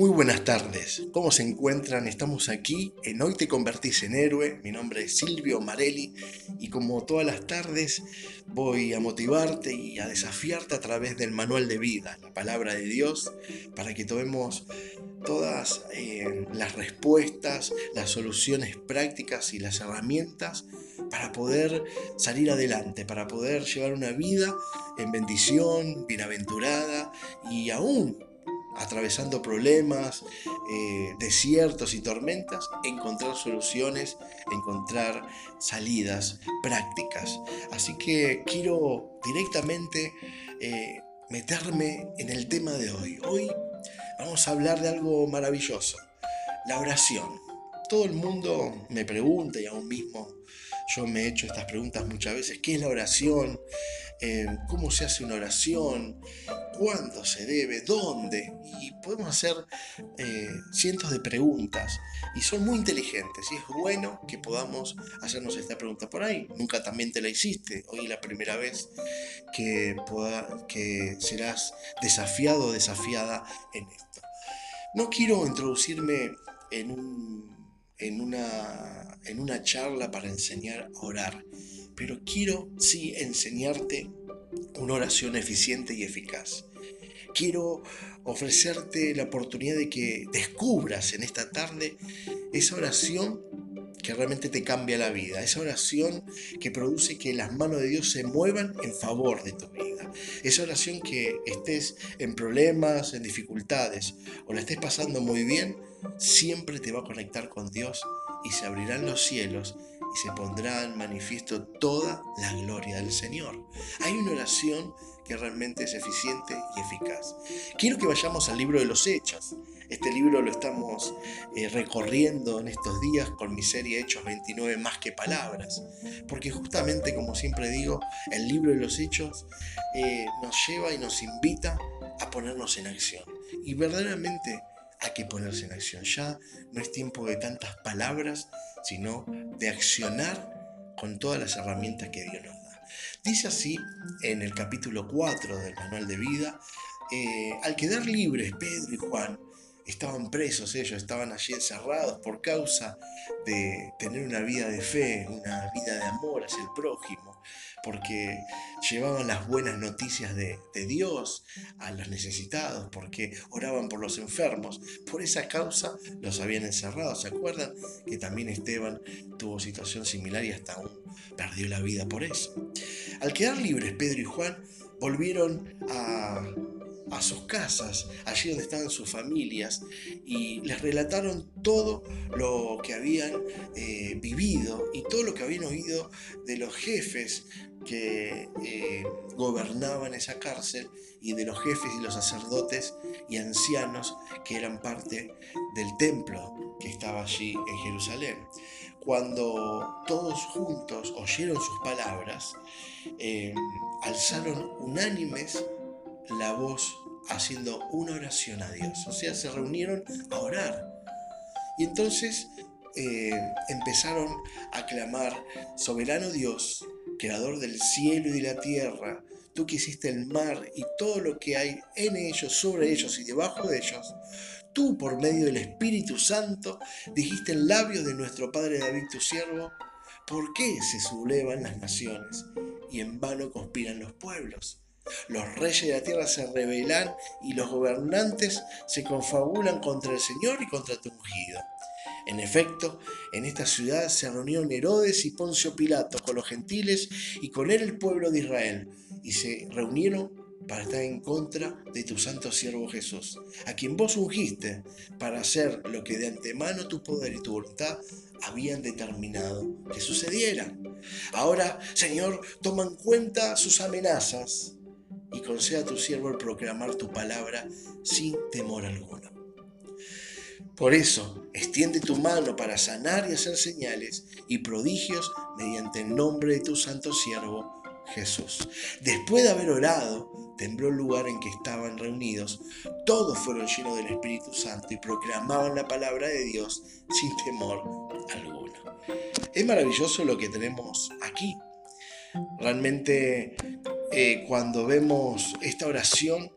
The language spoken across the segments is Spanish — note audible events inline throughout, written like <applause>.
Muy buenas tardes, ¿cómo se encuentran? Estamos aquí en Hoy te convertís en héroe, mi nombre es Silvio Marelli y como todas las tardes voy a motivarte y a desafiarte a través del manual de vida, la palabra de Dios, para que tomemos todas eh, las respuestas, las soluciones prácticas y las herramientas para poder salir adelante, para poder llevar una vida en bendición, bienaventurada y aún atravesando problemas, eh, desiertos y tormentas, encontrar soluciones, encontrar salidas prácticas. Así que quiero directamente eh, meterme en el tema de hoy. Hoy vamos a hablar de algo maravilloso, la oración. Todo el mundo me pregunta y aún mismo yo me he hecho estas preguntas muchas veces, ¿qué es la oración? ¿Cómo se hace una oración? ¿Cuándo se debe? ¿Dónde? Y podemos hacer eh, cientos de preguntas y son muy inteligentes y es bueno que podamos hacernos esta pregunta por ahí. Nunca también te la hiciste, hoy es la primera vez que, que serás desafiado o desafiada en esto. No quiero introducirme en en una, en una charla para enseñar a orar, pero quiero sí enseñarte una oración eficiente y eficaz. Quiero ofrecerte la oportunidad de que descubras en esta tarde esa oración que realmente te cambia la vida, esa oración que produce que las manos de Dios se muevan en favor de tu vida, esa oración que estés en problemas, en dificultades o la estés pasando muy bien, siempre te va a conectar con Dios y se abrirán los cielos y se pondrá en manifiesto toda la gloria del Señor. Hay una oración que realmente es eficiente y eficaz. Quiero que vayamos al libro de los Hechos. Este libro lo estamos eh, recorriendo en estos días con mi serie Hechos 29 más que palabras. Porque justamente, como siempre digo, el libro de los Hechos eh, nos lleva y nos invita a ponernos en acción. Y verdaderamente hay que ponerse en acción. Ya no es tiempo de tantas palabras, sino de accionar con todas las herramientas que Dios nos da. Dice así en el capítulo 4 del manual de vida, eh, al quedar libres Pedro y Juan, estaban presos ellos, estaban allí encerrados por causa de tener una vida de fe, una vida de amor hacia el prójimo, porque llevaban las buenas noticias de, Dios a los necesitados, porque oraban por los enfermos. Por esa causa los habían encerrado. ¿Se acuerdan que también Esteban tuvo situación similar y hasta aún perdió la vida por eso? Al quedar libres Pedro y Juan volvieron a sus casas, allí donde estaban sus familias, y les relataron todo lo que habían eh, vivido y todo lo que habían oído de los jefes que eh, gobernaban esa cárcel y de los jefes y los sacerdotes y ancianos que eran parte del templo que estaba allí en Jerusalén. Cuando todos juntos oyeron sus palabras, eh, alzaron unánimes la voz haciendo una oración a Dios. O sea, se reunieron a orar. Y entonces eh, empezaron a clamar, soberano Dios, creador del cielo y de la tierra, tú que hiciste el mar y todo lo que hay en ellos, sobre ellos y debajo de ellos, tú por medio del Espíritu Santo dijiste en labios de nuestro Padre David tu siervo, ¿por qué se sublevan las naciones y en vano conspiran los pueblos? Los reyes de la tierra se rebelan y los gobernantes se confabulan contra el Señor y contra tu ungido. En efecto, en esta ciudad se reunieron Herodes y Poncio Pilato con los gentiles y con él el pueblo de Israel, y se reunieron para estar en contra de tu santo siervo Jesús, a quien vos ungiste para hacer lo que de antemano tu poder y tu voluntad habían determinado que sucediera. Ahora, Señor, toma en cuenta sus amenazas y conceda a tu siervo el proclamar tu palabra sin temor alguno. Por eso, extiende tu mano para sanar y hacer señales y prodigios mediante el nombre de tu santo siervo Jesús. Después de haber orado, tembló el lugar en que estaban reunidos. Todos fueron llenos del Espíritu Santo y proclamaban la palabra de Dios sin temor alguno. Es maravilloso lo que tenemos aquí. Realmente eh, cuando vemos esta oración,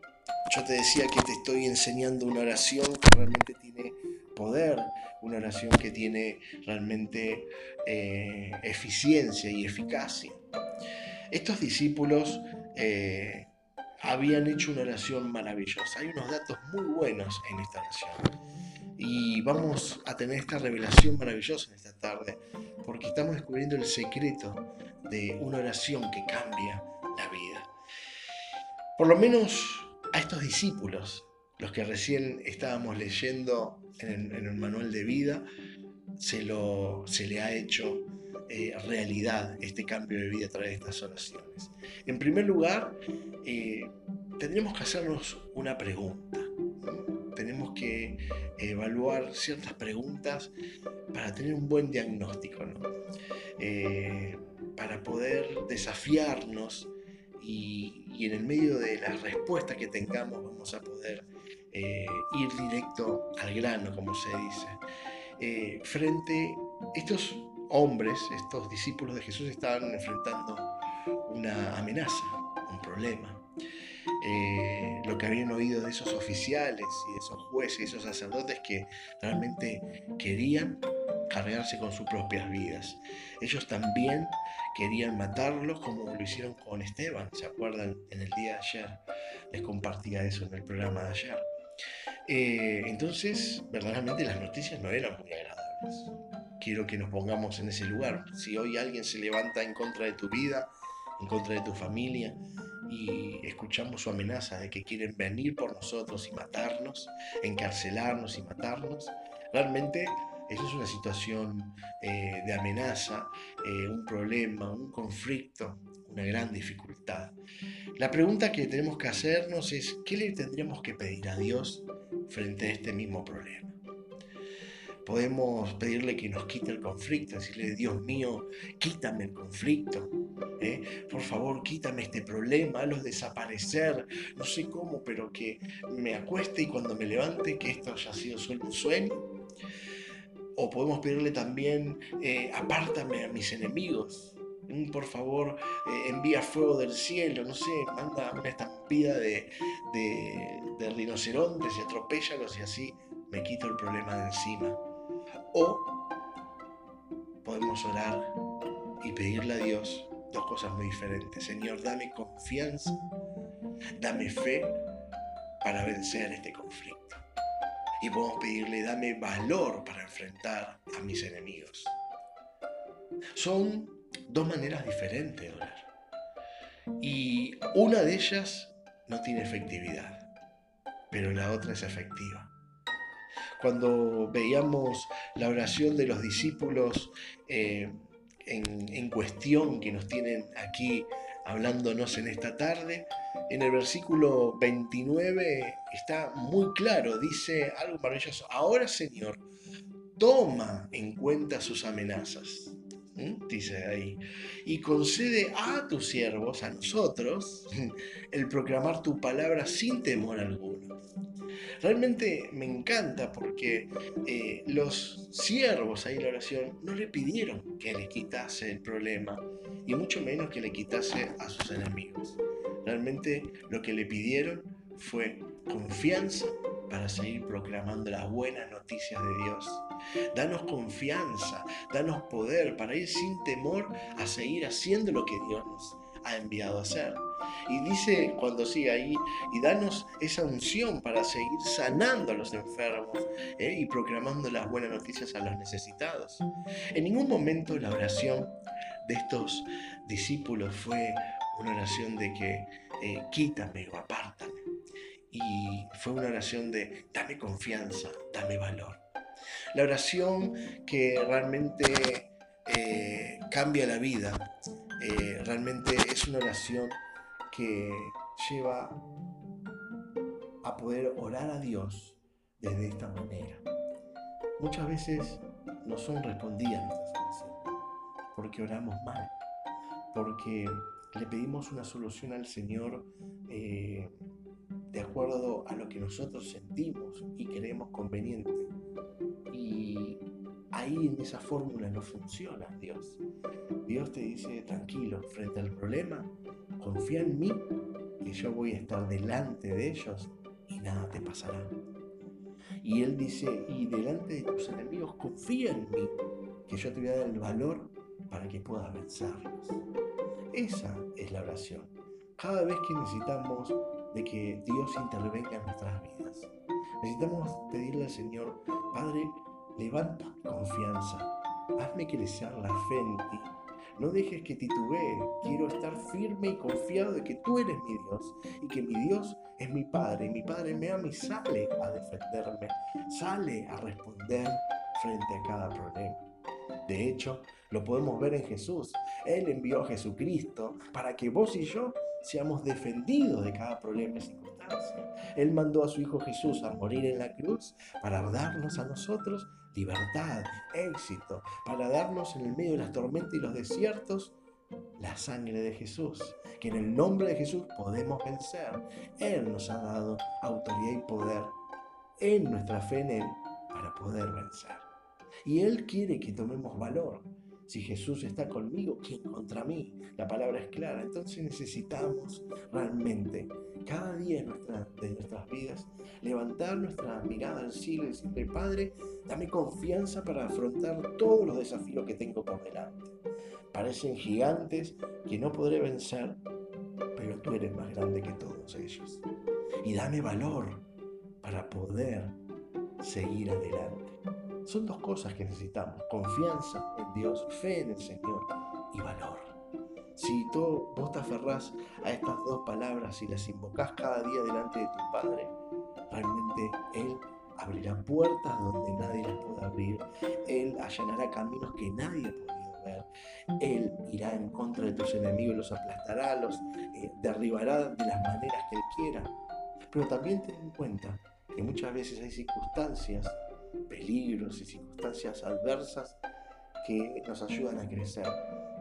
yo te decía que te estoy enseñando una oración que realmente tiene poder, una oración que tiene realmente eh, eficiencia y eficacia. Estos discípulos eh, habían hecho una oración maravillosa. Hay unos datos muy buenos en esta oración. Y vamos a tener esta revelación maravillosa en esta tarde, porque estamos descubriendo el secreto de una oración que cambia la vida. Por lo menos a estos discípulos, los que recién estábamos leyendo en el, manual de vida, se, lo, se le ha hecho eh, realidad este cambio de vida a través de estas oraciones. En primer lugar, eh, que hacernos una pregunta. Tenemos que evaluar ciertas preguntas para tener un buen diagnóstico, eh, para poder desafiarnos y, y, en el medio de la respuesta que tengamos vamos a poder ir directo al grano, como se dice. frente a estos hombres, estos discípulos de Jesús, estaban enfrentando una amenaza, un problema. Eh, lo que habían oído de esos oficiales y de esos jueces y esos sacerdotes que realmente querían cargarse con sus propias vidas. Ellos también querían matarlos como lo hicieron con Esteban, ¿se acuerdan? En el día de ayer les compartía eso en el programa de ayer. Eh, entonces, verdaderamente las noticias no eran muy agradables quiero que nos pongamos en ese lugar. Si hoy alguien se levanta en contra de tu vida, en contra de tu familia, y escuchamos su amenaza de que quieren venir por nosotros y matarnos, encarcelarnos y matarnos, realmente eso es una situación eh, de amenaza, eh, un problema, un conflicto, una gran dificultad. La pregunta que tenemos que hacernos es, ¿qué le tendríamos que pedir a Dios frente a este mismo problema? Podemos pedirle que nos quite el conflicto, decirle, Dios mío, quítame el conflicto. ¿eh? Por favor, quítame este problema, hazlo desaparecer. No sé cómo, pero que me acueste y cuando me levante, que esto haya sido solo un sueño. O podemos pedirle también, eh, apártame a mis enemigos. Por favor, eh, envía fuego del cielo, no sé, manda una estampida de, de, de rinocerontes y atropellalos y así me quito el problema de encima. O podemos orar y pedirle a Dios dos cosas muy diferentes. Señor, dame confianza, dame fe para vencer este conflicto. Y podemos pedirle, dame valor para enfrentar a mis enemigos. Son dos maneras diferentes de orar. Y una de ellas no tiene efectividad, pero la otra es efectiva cuando veíamos la oración de los discípulos eh, en, cuestión que nos tienen aquí hablándonos en esta tarde, en el versículo 29 está muy claro, dice algo maravilloso. Ahora Señor, toma en cuenta sus amenazas. Dice ahí, y concede a tus siervos, a nosotros, <laughs> el proclamar tu palabra sin temor alguno Realmente me encanta porque eh, los siervos ahí en la oración no le pidieron que le quitase el problema y mucho menos que le quitase a sus enemigos. Realmente lo que le pidieron fue confianza para seguir proclamando las buenas noticias de Dios. Danos confianza, danos poder para ir sin temor a seguir haciendo lo que Dios nos ha enviado a hacer. Y dice cuando sigue ahí, y danos esa unción para seguir sanando a los enfermos ¿eh? y proclamando las buenas noticias a los necesitados. En ningún momento la oración de estos discípulos fue una oración de que eh, quítame o apártame. Y fue una oración de dame confianza, dame valor. La oración que realmente eh, cambia la vida, realmente es una oración que lleva a poder orar a Dios desde esta manera. Muchas veces no son respondidas nuestras oraciones porque oramos mal, porque le pedimos una solución al Señor eh, de acuerdo a lo que nosotros sentimos y creemos conveniente. Ahí en esa fórmula no funciona Dios. Dios te dice, tranquilo, frente al problema, confía en mí, que yo voy a estar delante de ellos y nada te pasará. Y él dice, y delante de tus enemigos confía en mí, que yo te voy a dar el valor para que puedas vencerlos. Esa es la oración. Cada vez que necesitamos de que Dios intervenga en nuestras vidas. Necesitamos pedirle al Señor, Padre, levanta confianza, hazme crecer la fe en ti. No dejes que titubee, quiero estar firme y confiado de que tú eres mi Dios y que mi Dios es mi Padre. Y mi Padre me ama y sale a defenderme, sale a responder frente a cada problema. De hecho, lo podemos ver en Jesús. Él envió a Jesucristo para que vos y yo seamos defendidos de cada problema y circunstancia. Él mandó a su Hijo Jesús a morir en la cruz para darnos a nosotros libertad, éxito, para darnos en el medio de las tormentas y los desiertos la sangre de Jesús, que en el nombre de Jesús podemos vencer. Él nos ha dado autoridad y poder en nuestra fe en Él para poder vencer. Y Él quiere que tomemos valor. Si Jesús está conmigo, ¿quién contra mí? La palabra es clara. Entonces necesitamos realmente cada día de nuestras vidas levantar nuestra mirada al cielo y decirle, Padre, dame confianza para afrontar todos los desafíos que tengo por delante. Parecen gigantes que no podré vencer, pero tú eres más grande que todos ellos. Y dame valor para poder seguir adelante. Son dos cosas que necesitamos, confianza en Dios, fe en el Señor y valor. Si tú, vos te aferrás a estas dos palabras y las invocás cada día delante de tu Padre, realmente Él abrirá puertas donde nadie las pueda abrir. Él allanará caminos que nadie podido ver. Él irá en contra de tus enemigos, los aplastará, los eh, derribará de las maneras que Él quiera. Pero también ten en cuenta que muchas veces hay circunstancias peligros y circunstancias adversas que nos ayudan a crecer,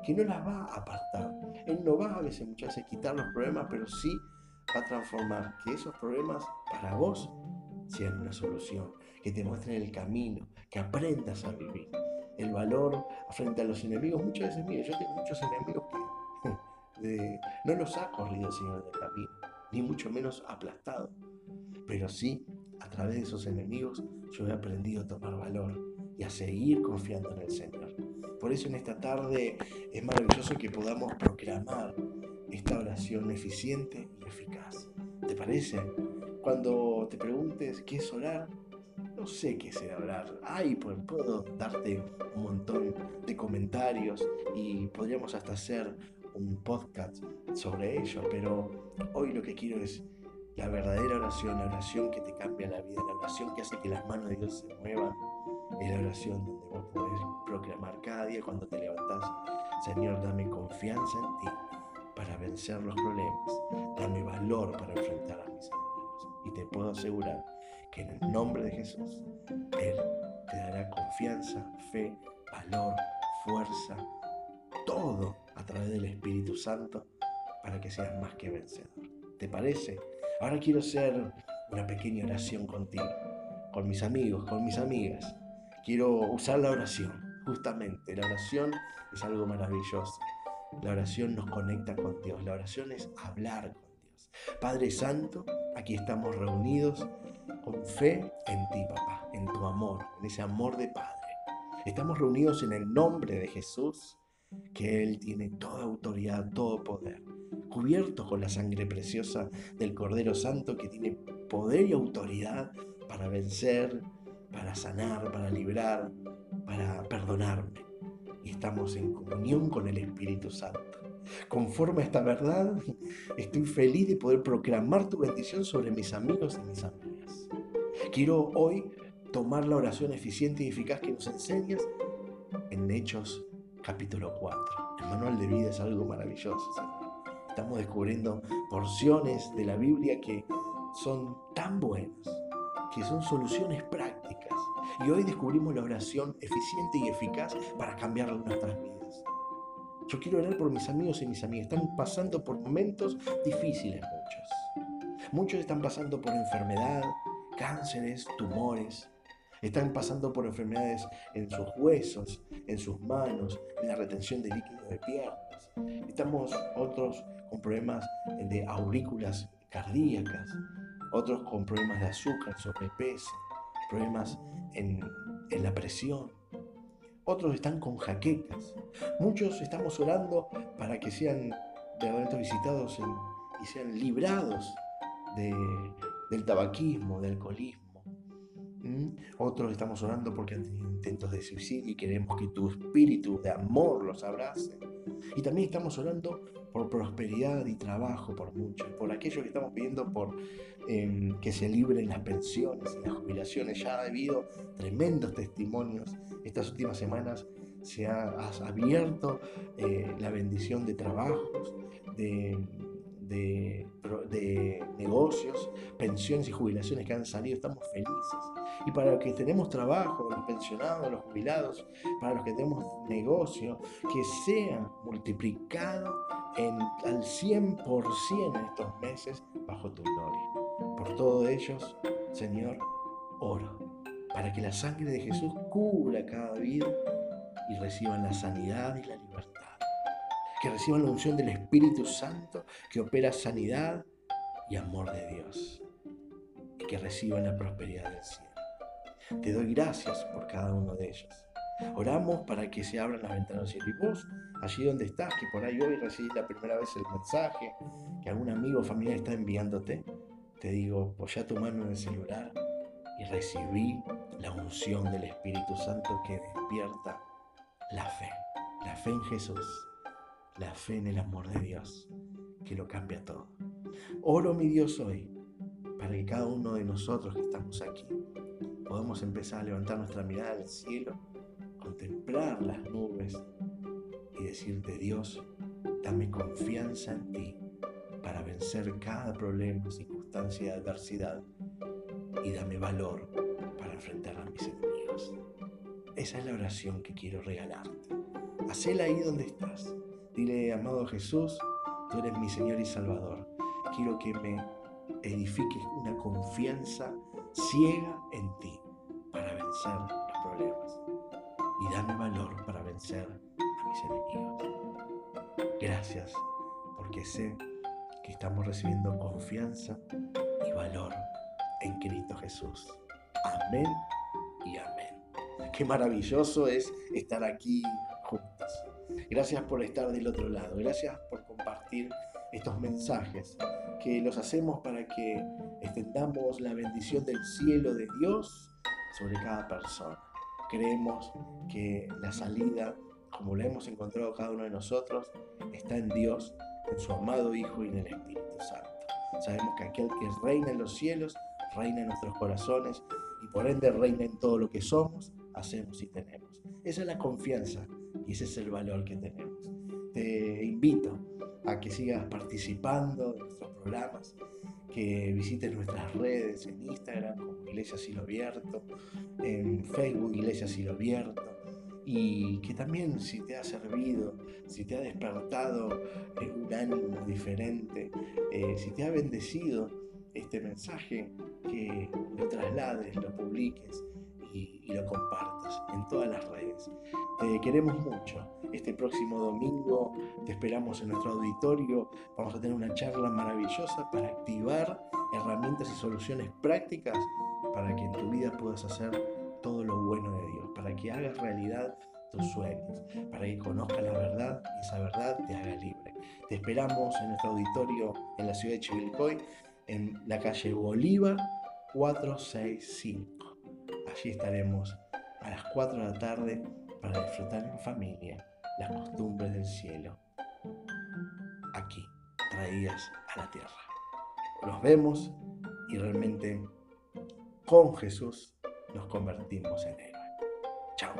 que no las va a apartar. Él no va a veces muchas veces quitar los problemas, pero sí va a transformar que esos problemas para vos sean una solución, que te muestren el camino, que aprendas a vivir. El valor frente a los enemigos, muchas veces, mire, yo tengo muchos enemigos que <laughs> no los ha corrido el Señor del camino, ni mucho menos aplastado, pero sí a través de esos enemigos yo he aprendido a tomar valor y a seguir confiando en el Señor. Por eso en esta tarde es maravilloso que podamos proclamar esta oración eficiente y eficaz. ¿Te parece? Cuando te preguntes qué es orar, no sé qué es orar. Ay, pues puedo darte un montón de comentarios y podríamos hasta hacer un podcast sobre ello, pero hoy lo que quiero es la verdadera oración, la oración que te cambia la vida, la oración que hace que las manos de Dios se muevan, es la oración donde vos podés proclamar cada día cuando te levantás, Señor, dame confianza en ti para vencer los problemas, dame valor para enfrentar a mis enemigos. Y te puedo asegurar que en el nombre de Jesús, Él te dará confianza, fe, valor, fuerza, todo a través del Espíritu Santo para que seas más que vencedor. ¿Te parece? Ahora quiero hacer una pequeña oración contigo, con mis amigos, con mis amigas. Quiero usar la oración, justamente. La oración es algo maravilloso. La oración nos conecta con Dios. La oración es hablar con Dios. Padre Santo, aquí estamos reunidos con fe en ti, papá, en tu amor, en ese amor de Padre. Estamos reunidos en el nombre de Jesús, que Él tiene toda autoridad, todo poder cubiertos con la sangre preciosa del Cordero Santo que tiene poder y autoridad para vencer, para sanar, para librar, para perdonarme. Y estamos en comunión con el Espíritu Santo. Conforme a esta verdad, estoy feliz de poder proclamar tu bendición sobre mis amigos y mis amigas. Quiero hoy tomar la oración eficiente y eficaz que nos enseñas en Hechos capítulo 4. El manual de vida es algo maravilloso, Señor. Estamos descubriendo porciones de la Biblia que son tan buenas, que son soluciones prácticas. Y hoy descubrimos la oración eficiente y eficaz para cambiar nuestras vidas. Yo quiero orar por mis amigos y mis amigas. Están pasando por momentos difíciles muchos. Muchos están pasando por enfermedad, cánceres, tumores. Están pasando por enfermedades en sus huesos, en sus manos, en la retención de líquidos de piernas. Estamos otros con problemas de aurículas cardíacas. otros con problemas de azúcar, sobrepeso, problemas en, en la presión. Otros están con jaquecas. Muchos estamos orando para que sean verdaderamente visitados y sean librados del tabaquismo, del alcoholismo. Otros estamos orando porque han tenido intentos de suicidio y queremos que tu espíritu de amor los abrace. Y también estamos orando por prosperidad y trabajo por muchos, por aquellos que estamos pidiendo por em, que se libren las pensiones y las jubilaciones. Ya ha habido tremendos testimonios estas últimas semanas se ha, abierto eh, la bendición de trabajos, de, de, negocios, pensiones y jubilaciones que han salido, estamos felices. Y para los que tenemos trabajo, los pensionados, los jubilados, para los que tenemos negocio, que sea multiplicado en, al 100% en estos meses bajo tu gloria. Por todos ellos, Señor, oro para que la sangre de Jesús cubra cada vida y reciban la sanidad y la libertad. Que reciban la unción del Espíritu Santo que opera sanidad y amor de Dios. Y que reciban la prosperidad del cielo. Te doy gracias por cada uno de ellos. Oramos para que se abran las ventanas del cielo. Y vos, allí donde estás, que por ahí hoy recibís la primera vez el mensaje, que algún amigo o familiar está enviándote, te digo, ya tu mano en el celular y recibí la unción del Espíritu Santo que despierta la fe, la fe en Jesús, la fe en el amor de Dios, que lo cambia todo. Oro mi Dios hoy para que cada uno de nosotros que estamos aquí podamos empezar a levantar nuestra mirada al cielo, contemplar las nubes y decirte Dios, dame confianza en ti para vencer cada problema, circunstancia adversidad y dame valor para enfrentar a mis enemigos. Esa es la oración que quiero regalarte. Hacela ahí donde estás. Dile, amado Jesús, tú eres mi Señor y Salvador. Quiero que me edifiques una confianza ciega en ti para vencer los problemas. Y dame valor para vencer a mis enemigos. Gracias porque sé que estamos recibiendo confianza y valor en Cristo Jesús. Amén y amén. Qué maravilloso es estar aquí juntos. Gracias por estar del otro lado. Gracias por compartir estos mensajes que los hacemos para que extendamos la bendición del cielo de Dios sobre cada persona. Creemos que la salida, como la hemos encontrado cada uno de nosotros, está en Dios, en su amado Hijo y en el Espíritu Santo. Sabemos que aquel que reina en los cielos reina en nuestros corazones y por ende reina en todo lo que somos, hacemos y tenemos. Esa es la confianza y ese es el valor que tenemos. Te invito a que sigas participando de nuestros programas, que visites nuestras redes en Instagram como Iglesia Silo Abierto, en Facebook Iglesia Silo Abierto, y que también si te ha servido, si te ha despertado eh, un ánimo diferente, eh, si te ha bendecido este mensaje, que lo traslades, lo publiques y, lo compartas en todas las redes. Te queremos mucho. Este próximo domingo te esperamos en nuestro auditorio. Vamos a tener una charla maravillosa para activar herramientas y soluciones prácticas para que en tu vida puedas hacer todo lo bueno de Dios, para que hagas realidad tus sueños, para que conozcas la verdad y esa verdad te haga libre. Te esperamos en nuestro auditorio en la ciudad de Chivilcoy en la calle Bolívar 465. Allí estaremos a las 4 de la tarde para disfrutar en familia las costumbres del cielo, aquí, traídas a la tierra. Nos vemos y realmente con Jesús nos convertimos en héroes. Chao.